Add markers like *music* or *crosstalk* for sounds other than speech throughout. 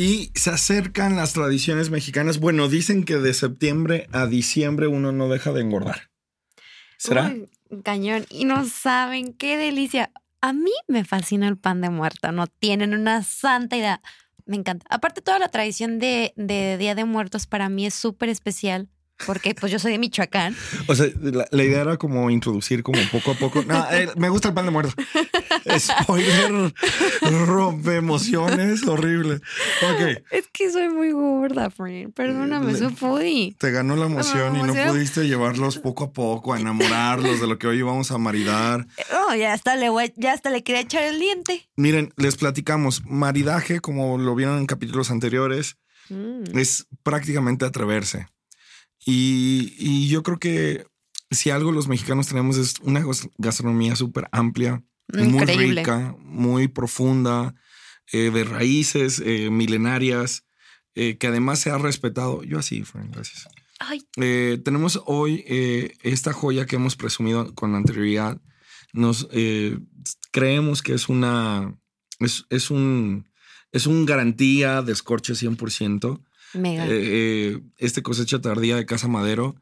Y se acercan las tradiciones mexicanas. Bueno, dicen que de septiembre a diciembre uno no deja de engordar. ¿Será? Cañón. Y no saben qué delicia. A mí me fascina el pan de muerto. No tienen una santa idea. Me encanta. Aparte, toda la tradición de, de Día de Muertos para mí es súper especial. Porque pues yo soy de Michoacán. O sea, la, la idea era como introducir como poco a poco. No, eh, me gusta el pan de muerto. Spoiler, rompe emociones, horrible. Ok, Es que soy muy gorda, friend. Perdóname, Le- soy foodie. te ganó la emoción y no pudiste llevarlos poco a poco, a enamorarlos de lo que hoy vamos a maridar. No, ya hasta le voy, ya hasta le quería echar el diente. Miren, les platicamos, maridaje, como lo vieron en capítulos anteriores, Mm. es prácticamente atreverse. Y, y yo creo que si algo los mexicanos tenemos es una gas- gastronomía súper amplia, muy rica, muy profunda, eh, de raíces eh, milenarias, eh, que además se ha respetado. Yo así, Fran, gracias. Ay, Eh, tenemos hoy esta joya que hemos presumido con anterioridad. Nos creemos que es una es, es un es un garantía de escorche 100%. Mega. Eh, eh, este cosecha tardía de Casa Madero.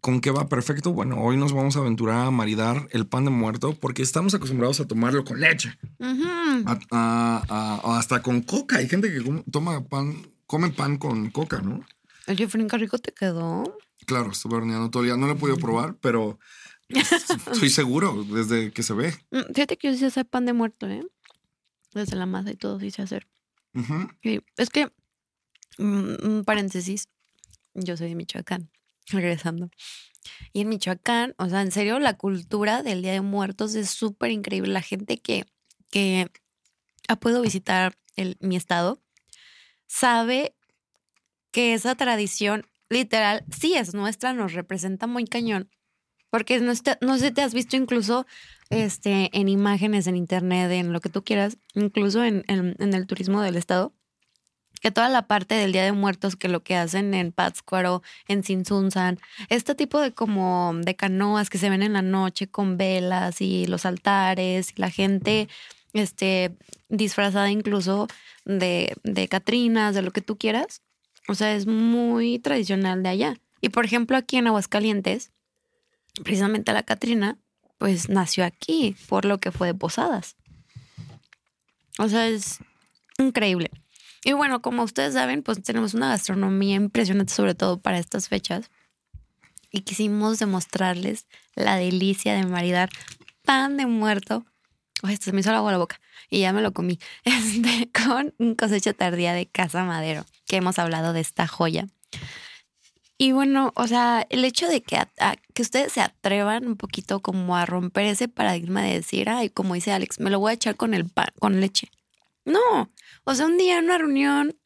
¿Con qué va perfecto? Bueno, hoy nos vamos a aventurar a maridar el pan de muerto porque estamos acostumbrados a tomarlo con leche, Ujú. a- a- a- o hasta con coca. Hay gente que toma pan, come pan con coca, ¿no? Oye, qué rico te quedó. Claro, estuve horneando todo el día. No lo he podido probar, pero estoy seguro desde que se ve. Mm, Fíjate que yo sí sé hacer pan de muerto, ¿eh? Desde la masa y todo sí sé hacer. Y es que, un paréntesis, yo soy de Michoacán, regresando. Y en Michoacán, o sea, en serio, la cultura del Día de Muertos es súper increíble. La gente que, que ha podido visitar el, mi estado sabe que esa tradición, literal, sí es nuestra, nos representa muy cañón. Porque no, sé- no sé te has visto incluso este, en imágenes, en internet, en lo que tú quieras, incluso en- en el turismo del estado, que toda la parte del Día de Muertos, que lo que hacen en Pátzcuaro, en Sinsunzan, este tipo de como de canoas que se ven en la noche con velas y los altares, y la gente este, disfrazada incluso de, de Catrinas, de lo que tú quieras. O sea, es muy tradicional de allá. Y por ejemplo, aquí en Aguascalientes, precisamente la Catrina, pues nació aquí, por lo que fue de Posadas. O sea, es increíble. Y bueno, como ustedes saben, pues tenemos una gastronomía impresionante, sobre todo para estas fechas. Y quisimos demostrarles la delicia de maridar pan de muerto. Ay, se me hizo agua a la boca y ya me lo comí. *laughs* Este, con cosecha tardía de Casa Madero, que hemos hablado de esta joya. Y bueno, o sea, el hecho de que, que ustedes se atrevan un poquito como a romper ese paradigma de decir, ay, como dice Alex, me lo voy a echar con el pan, con leche. No, o sea, un día en una reunión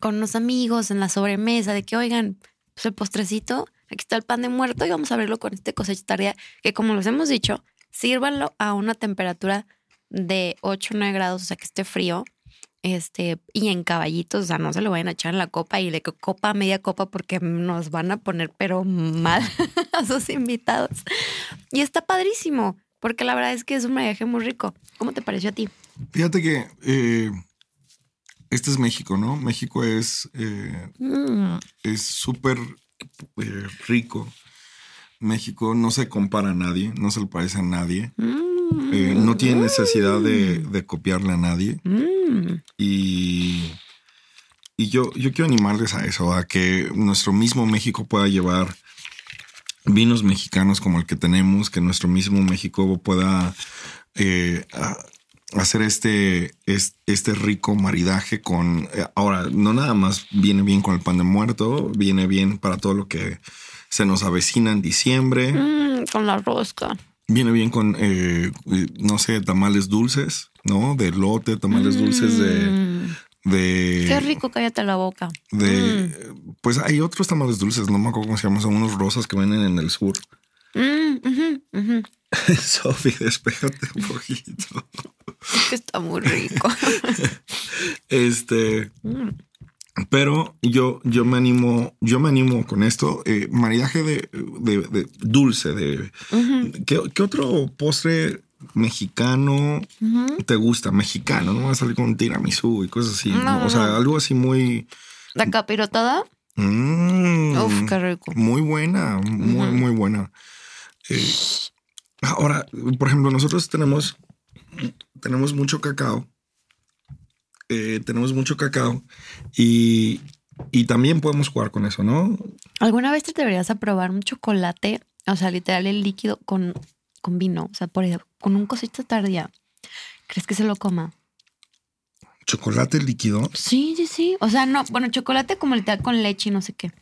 con unos amigos en la sobremesa de que, oigan, pues el postrecito, aquí está el pan de muerto y vamos a abrirlo con este tardía, que como les hemos dicho, sírvanlo a una temperatura de 8 o 9 grados, o sea, que esté frío, este, y en caballitos, o sea, no se lo vayan a echar en la copa y de co- copa a media copa porque nos van a poner pero mal *laughs* a sus invitados. Y está padrísimo, porque la verdad es que es un maridaje muy rico. ¿Cómo te pareció a ti? Fíjate que eh, este es México, ¿no? México es eh, Mm, es súper eh, rico. México no se compara a nadie, no se le parece a nadie. mm, no tiene necesidad de, de copiarle a nadie. mm. Y, y yo, yo quiero animarles a eso, a que nuestro mismo México pueda llevar vinos mexicanos como el que tenemos, que nuestro mismo México pueda eh, hacer este, es- este rico maridaje con... eh, ahora, no nada más viene bien con el pan de muerto, viene bien para todo lo que se nos avecina en diciembre. Mm, con la rosca. Viene bien con, eh, no sé, tamales dulces, ¿no? De lote, tamales dulces de, Mm, de... Qué rico, cállate la boca. De, Pues hay otros tamales dulces, no me acuerdo cómo se llaman, son unos rosas que venden en el sur. Mm, ujú. *laughs* Sofi, despéjate un poquito. Es que está muy rico. *laughs* Este, Mm. pero yo, yo me animo, yo me animo con esto. eh, maridaje de, de- de dulce, de ¿qué, qué otro postre mexicano te gusta? Mexicano, no va a salir con tiramisú y cosas así. No, ¿no? no, O sea, algo así muy. La capirotada. mm, Uf, qué rico. Muy buena, muy, muy buena. Eh, ahora, por ejemplo, nosotros tenemos, tenemos mucho cacao. Eh, tenemos mucho cacao y, y también podemos jugar con eso, ¿no? ¿Alguna vez te deberías a probar un chocolate? O sea, literal el líquido con, con vino. O sea, por con un cosita tardía. ¿Crees que se lo coma? Chocolate líquido. Sí, sí, sí. O sea, no, bueno, chocolate como literal con leche y no sé qué.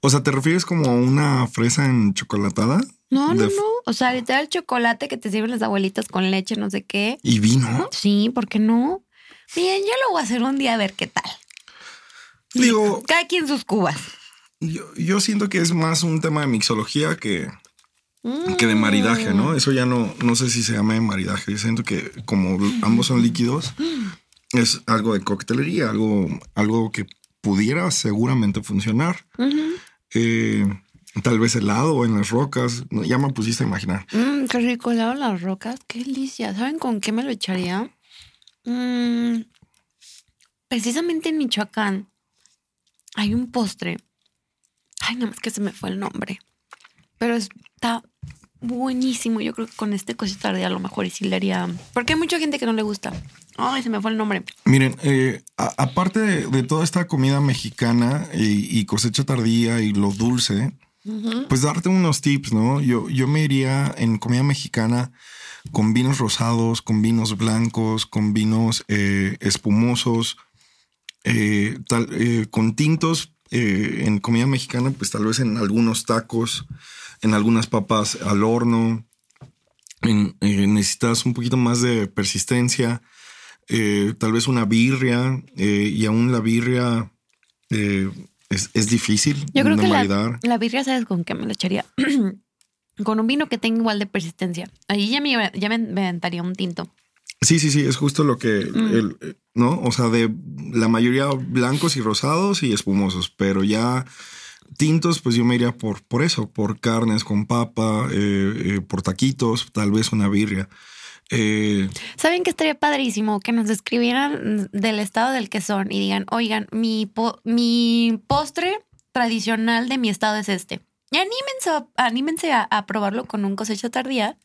O sea, ¿te refieres como a una fresa en chocolatada? No, no, no. O sea, literal chocolate que te sirven las abuelitas con leche, no sé qué. ¿Y vino? Sí, ¿por qué no? Bien, yo lo voy a hacer un día a ver qué tal. Digo, Cada quien sus cubas. yo, yo siento que es más un tema de mixología que, Mm. que de maridaje, ¿no? Eso ya no, no sé si se llama de maridaje. Yo siento que como ambos son líquidos, es algo de coctelería, algo, algo que pudiera seguramente funcionar. Eh, tal vez helado en las rocas. Ya me pusiste a imaginar. Mm, qué rico helado en las rocas. Qué delicia. ¿Saben con qué me lo echaría? Mm, precisamente en Michoacán hay un postre. Ay, nada más que se me fue el nombre. Pero está buenísimo. Yo creo que con este cosita tardía a lo mejor y sí le haría. Porque hay mucha gente que no le gusta. Ay, se me fue el nombre. Miren, eh, a- aparte de, de toda esta comida mexicana y, y cosecha tardía y lo dulce, pues darte unos tips, ¿no? Yo, yo me iría en comida mexicana con vinos rosados, con vinos blancos, con vinos eh, espumosos, eh, tal, con tintos en comida mexicana, pues tal vez en algunos tacos, en algunas papas al horno. En- eh, necesitas un poquito más de persistencia, eh, tal vez una birria, eh, y aún la birria es, es difícil Yo creo de que la, la birria, ¿sabes con qué me lo echaría? *clears throat* con un vino que tenga igual de persistencia. Ahí ya me, ya me aventaría un tinto. Sí, sí, sí, es justo lo que, Mm. el, ¿no? O sea, de la mayoría blancos y rosados y espumosos, pero ya tintos, pues yo me iría por, por eso, por carnes con papa, eh, eh, por taquitos, tal vez una birria. Eh, ¿Saben que estaría padrísimo? Que nos escribieran del estado del que son y digan, oigan, mi, mi postre tradicional de mi estado es este. Y anímense, a, anímense a, probarlo con un cosecha tardía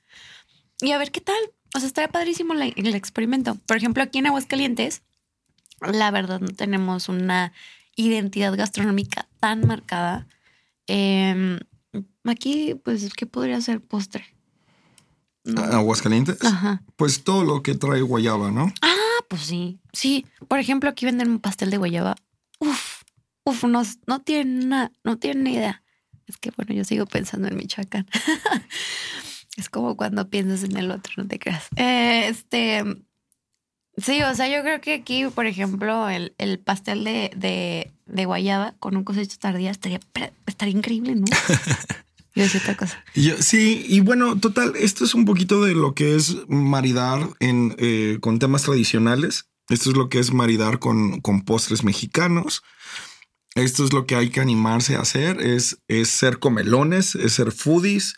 y a ver qué tal. O sea, estaría padrísimo el experimento. Por ejemplo, aquí en Aguascalientes, la verdad no tenemos una identidad gastronómica tan marcada. Em, aquí, pues, ¿qué podría ser postre? No. Aguascalientes, Ajá. pues todo lo que trae guayaba, ¿no? Ah, pues sí. Sí. Por ejemplo, aquí venden un pastel de guayaba. Uf, uf, no, no tienen nada, no tienen ni idea. Es que bueno, yo sigo pensando en Michoacán. *laughs* es como cuando piensas en el otro, no te creas. Eh, este. Sí, o sea, yo creo que aquí, por ejemplo, el, el pastel de, de, de guayaba con un cosecho tardía estaría, estaría increíble, ¿no? *laughs* Yo decía otra cosa. Yo- sí, y bueno, total, esto es un poquito de lo que es maridar en, eh, con temas tradicionales. Esto es lo que es maridar con, con postres mexicanos. Esto es lo que hay que animarse a hacer, es, es ser comelones, es ser foodies,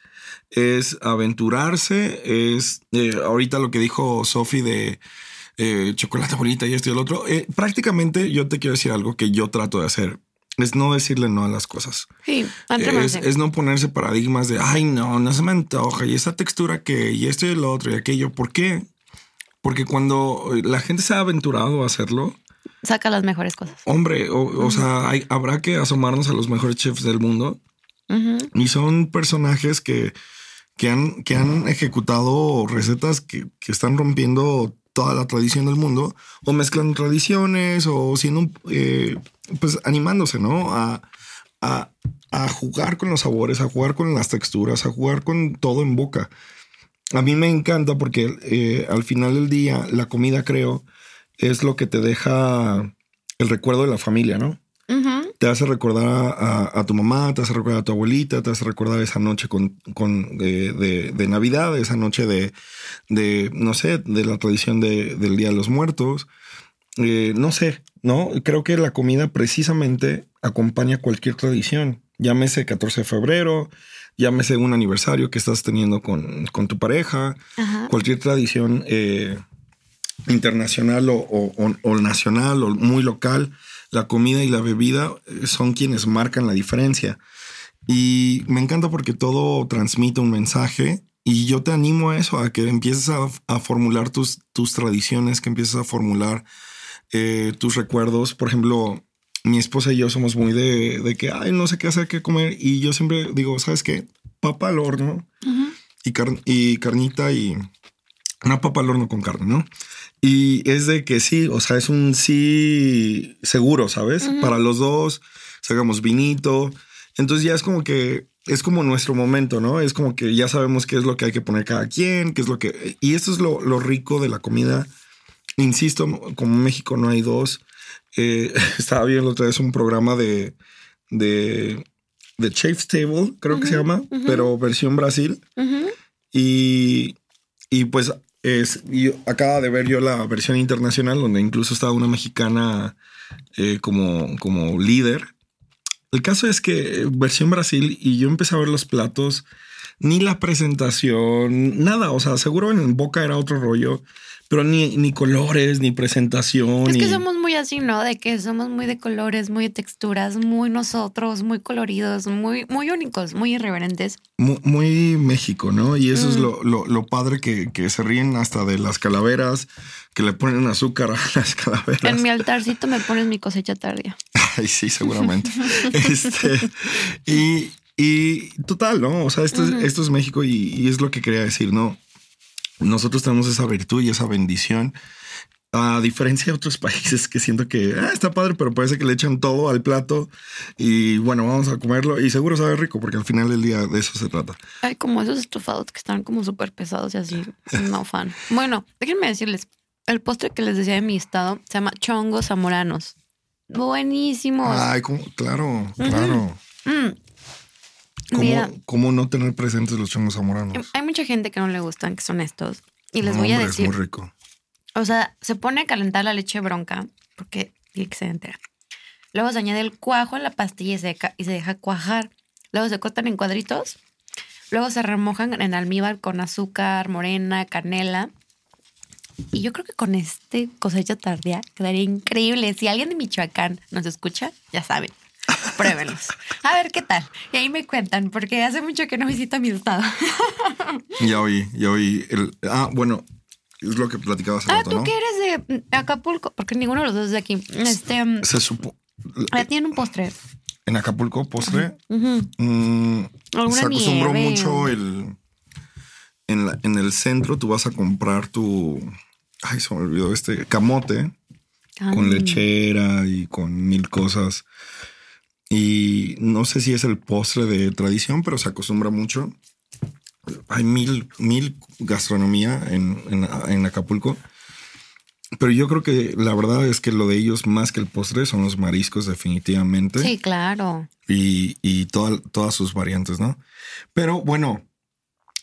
es aventurarse, es eh, ahorita lo que dijo Sofi de eh, chocolate *laughs* bonita y esto y el otro. Eh, prácticamente yo te quiero decir algo que yo trato de hacer, es no decirle no a las cosas. Sí, Es, no ponerse paradigmas de, ay, no, no se me antoja, y esa textura que, y esto y el otro y aquello. ¿Por qué? Porque cuando la gente se ha aventurado a hacerlo, Saca las mejores cosas. hombre, o, o sea, hay- habrá que asomarnos a los mejores chefs del mundo y son personajes que, que, han, que han ejecutado recetas que, que están rompiendo toda la tradición del mundo o mezclan tradiciones o siendo, eh, pues animándose, ¿no? A, a, a jugar con los sabores, a jugar con las texturas, a jugar con todo en boca. A mí me encanta porque eh, al final del día la comida creo es lo que te deja el recuerdo de la familia, ¿no? Te hace recordar a, a tu mamá, te hace recordar a tu abuelita, te hace recordar esa noche con, con de, de- de Navidad, esa noche de, de, no sé, de la tradición de- del Día de los Muertos. Eh, no sé, ¿no? Creo que la comida precisamente acompaña cualquier tradición. Llámese 14 de febrero, llámese un aniversario que estás teniendo con, con tu pareja, Ajá. cualquier tradición eh, internacional o, o- o- o nacional o muy local, la comida y la bebida eh, son quienes marcan la diferencia. Y me encanta porque todo transmite un mensaje y yo te animo a eso, a que empieces a, a formular tus, tus tradiciones, que empieces a formular eh, tus recuerdos. Por ejemplo, mi esposa y yo somos muy de, de que, ay, no sé qué hacer, qué comer. Y yo siempre digo, ¿sabes qué? Papa al horno y, car- y carnita y una papa al horno con carne, ¿no? Y es de que sí, o sea, es un sí seguro, ¿sabes? Para los dos, sacamos vinito. Entonces ya es como que es como nuestro momento, ¿no? Es como que ya sabemos qué es lo que hay que poner cada quien, qué es lo que... Y esto es lo, lo rico de la comida. Insisto, como en México no hay dos. eh, *laughs* estaba viendo otra vez un programa de... de de Chef's Table, creo que se llama, pero versión Brasil. Y, y pues es, yo acaba de ver yo la versión internacional donde incluso estaba una mexicana eh, como, como líder. El caso es que eh, versión Brasil y yo empecé a ver los platos, ni la presentación, nada, o sea, seguro en boca era otro rollo, pero ni, ni colores, ni presentación. Es que somos muy así, ¿no? De que somos muy de colores, muy de texturas, muy nosotros, muy coloridos, muy, muy únicos, muy irreverentes. mu- muy, México, ¿no? Y eso es Mm. lo, lo, lo padre que, que se ríen hasta de las calaveras, que le ponen azúcar a *laughs* las calaveras. En mi altarcito me pones mi cosecha tardía. *laughs* Ay, sí, seguramente. este, y, y total, ¿no? O sea, esto, es, esto es México y, y es lo que quería decir, ¿no? Nosotros tenemos esa virtud y esa bendición. A diferencia de otros *laughs* países que siento que ah, está padre, pero parece que le echan todo al plato y bueno, vamos a comerlo y seguro sabe rico porque al final del día de eso se trata. Ay, como esos estofados que están como súper pesados y así. No fan. Bueno, déjenme decirles, el postre que les decía de mi estado se llama chongos zamoranos. Buenísimos. Ay, como, claro, claro. Mm. ¿Cómo, Mira, cómo no tener presentes los chongos zamoranos? hay mucha gente que no le gustan, que son estos. Y les No, voy a hombre, decir. Es muy rico. O sea, se pone a calentar la leche bronca porque tiene que ser entera. Luego se añade el cuajo en la pastilla se, deja, y se deja cuajar. Luego se cortan en cuadritos. Luego se remojan en almíbar con azúcar, morena, canela. Y yo creo que con este cosecha tardía quedaría increíble. Si alguien de Michoacán nos escucha, ya saben. Pruébenlos. A ver qué tal. Y ahí me cuentan, porque hace mucho que no visito mi estado. *laughs* Ya oí, ya oí. El, ah, bueno, es lo que platicaba hace Ah, rato, tú ¿no? que eres de mm, Acapulco, porque ninguno de los dos es de aquí. Este, mm, Se supo. ah, tienen un postre. En Acapulco, postre, Ujú. mm, Alguna se acostumbró nieve mucho el. En, la- en el centro tú vas a comprar tu. Ay, se me olvidó este camote con Ay. lechera y con mil cosas. Y no sé si es el postre de tradición, pero se acostumbra mucho. Hay mil, mil gastronomía en, en, en Acapulco. Pero yo creo que la verdad es que lo de ellos, más que el postre, son los mariscos, definitivamente. Sí, claro. Y, y toda- todas sus variantes, ¿no? Pero bueno,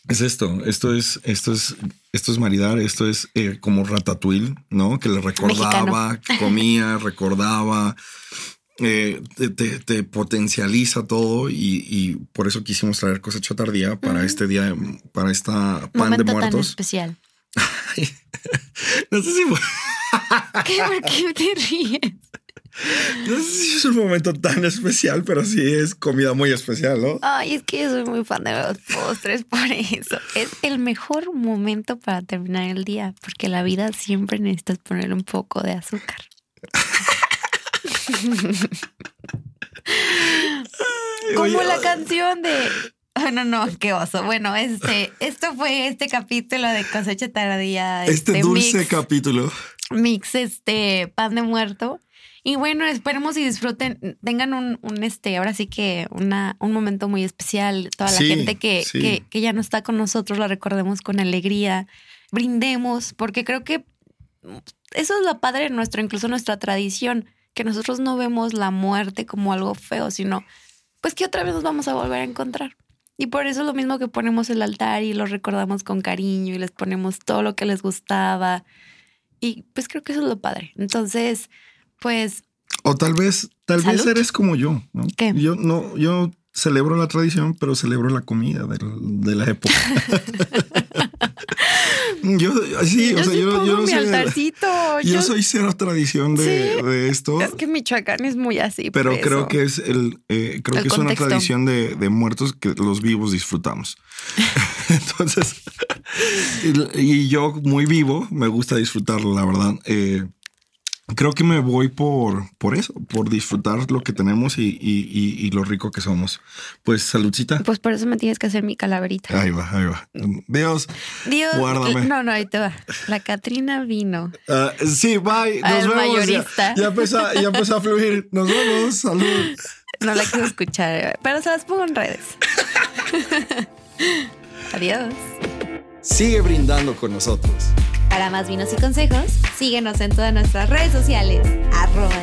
es esto. Esto es, esto es, esto es maridar, esto es eh, como ratatouille, ¿no? Que le recordaba, comía, recordaba. Eh, te, te- te potencializa todo y, y por eso quisimos traer cosecha tardía para este día, para esta pan Momento de tan muertos. especial. *laughs* No sé si *laughs* ¿Qué? ¿Por qué te ríes? no sé si es un momento tan especial, pero sí es comida muy especial, ¿no? Ay, es que yo soy muy fan de los postres, *laughs* por eso. Es el mejor momento para terminar el día, porque la vida siempre necesitas ponerle un poco de azúcar. Como la canción de. Oh, no, no, qué oso. Bueno, este, esto fue este capítulo de cosecha tardía. Este dulce mix, capítulo. mix, este, pan de muerto. Y bueno, esperemos y disfruten, tengan un, un este, ahora sí que una, un momento muy especial. Toda la Sí, gente que, sí. que, que ya no está con nosotros, la recordemos con alegría, brindemos, porque creo que eso es lo padre de nuestro, incluso nuestra tradición, que nosotros no vemos la muerte como algo feo, sino pues que otra vez nos vamos a volver a encontrar. Y por eso es lo mismo que ponemos el altar y los recordamos con cariño y les ponemos todo lo que les gustaba. Y pues creo que eso es lo padre. Entonces, pues... O tal vez, tal vez eres como yo, ¿no? ¿Qué? Yo no, yo celebro la tradición, pero celebro la comida de, de la época. *laughs* *laughs* yo sí, yo o sea, sí yo, mi soy, altarcito. yo soy cero tradición de, Sí. de esto. Es que Michoacán es muy así. Pero creo eso. que es el, eh, creo El que es una tradición de, de muertos que los vivos disfrutamos. *laughs* *laughs* Entonces, y, y yo muy vivo, me gusta disfrutarlo, la verdad. Eh, creo que me voy por, por eso, por disfrutar lo que tenemos y, y- y- y lo rico que somos. Pues saludcita. Pues por eso me tienes que hacer mi calaverita. Ahí va, ahí va. Dios. Dios, Guárdame. no, no, ahí te va. La Catrina vino. Ah, sí, bye. Nos Al vemos. Ya, mayorista. ya, empezó, ya empezó a fluir. Nos vemos. Salud. No la quiero escuchar, pero se las pongo en redes. *laughs* Adiós. Sigue brindando con nosotros. Para más vinos y consejos, síguenos en todas nuestras redes sociales. Arroba.